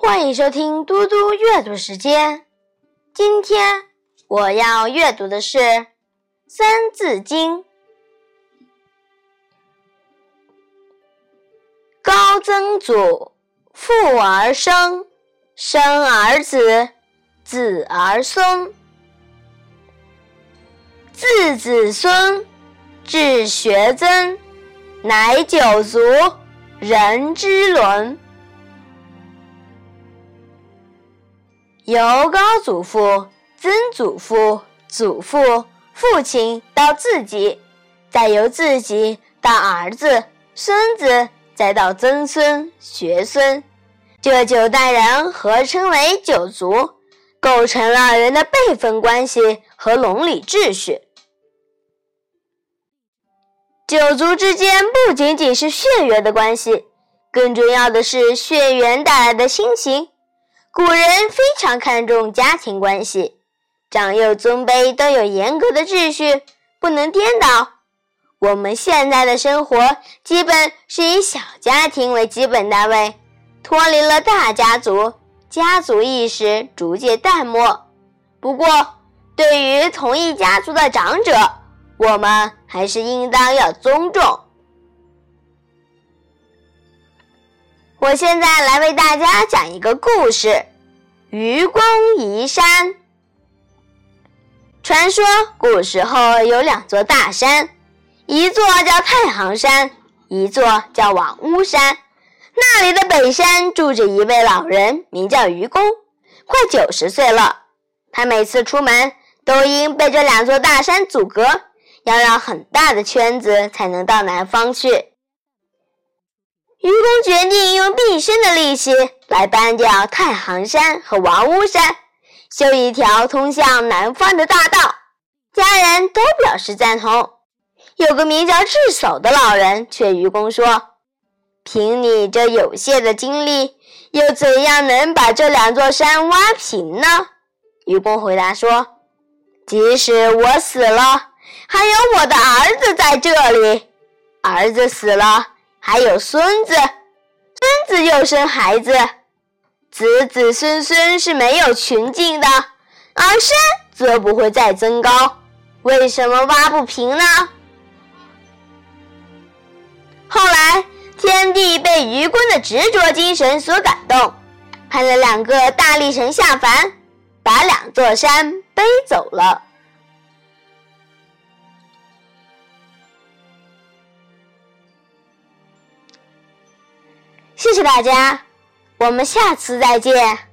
欢迎收听嘟嘟阅读时间。今天我要阅读的是《三字经》。高曾祖父而生，生而子，子而孙，自子孙至学曾，乃九族，人之伦。由高祖父、曾祖父、祖父、父亲到自己，再由自己到儿子、孙子，再到曾孙、学孙，这九代人合称为九族，构成了人的辈分关系和伦理秩序。九族之间不仅仅是血缘的关系，更重要的是血缘带来的亲情。古人非常看重家庭关系，长幼尊卑都有严格的秩序，不能颠倒。我们现在的生活基本是以小家庭为基本单位，脱离了大家族，家族意识逐渐淡漠。不过，对于同一家族的长者，我们还是应当要尊重。我现在来为大家讲一个故事：愚公移山。传说古时候有两座大山，一座叫太行山，一座叫王屋山。那里的北山住着一位老人，名叫愚公，快九十岁了。他每次出门都因被这两座大山阻隔，要绕很大的圈子才能到南方去。愚公决定用毕生的力气来搬掉太行山和王屋山，修一条通向南方的大道。家人都表示赞同。有个名叫智叟的老人劝愚公说：“凭你这有限的精力，又怎样能把这两座山挖平呢？”愚公回答说：“即使我死了，还有我的儿子在这里；儿子死了。”还有孙子，孙子又生孩子，子子孙孙是没有穷尽的，而山则不会再增高。为什么挖不平呢？后来，天帝被愚公的执着精神所感动，派了两个大力神下凡，把两座山背走了。谢谢大家，我们下次再见。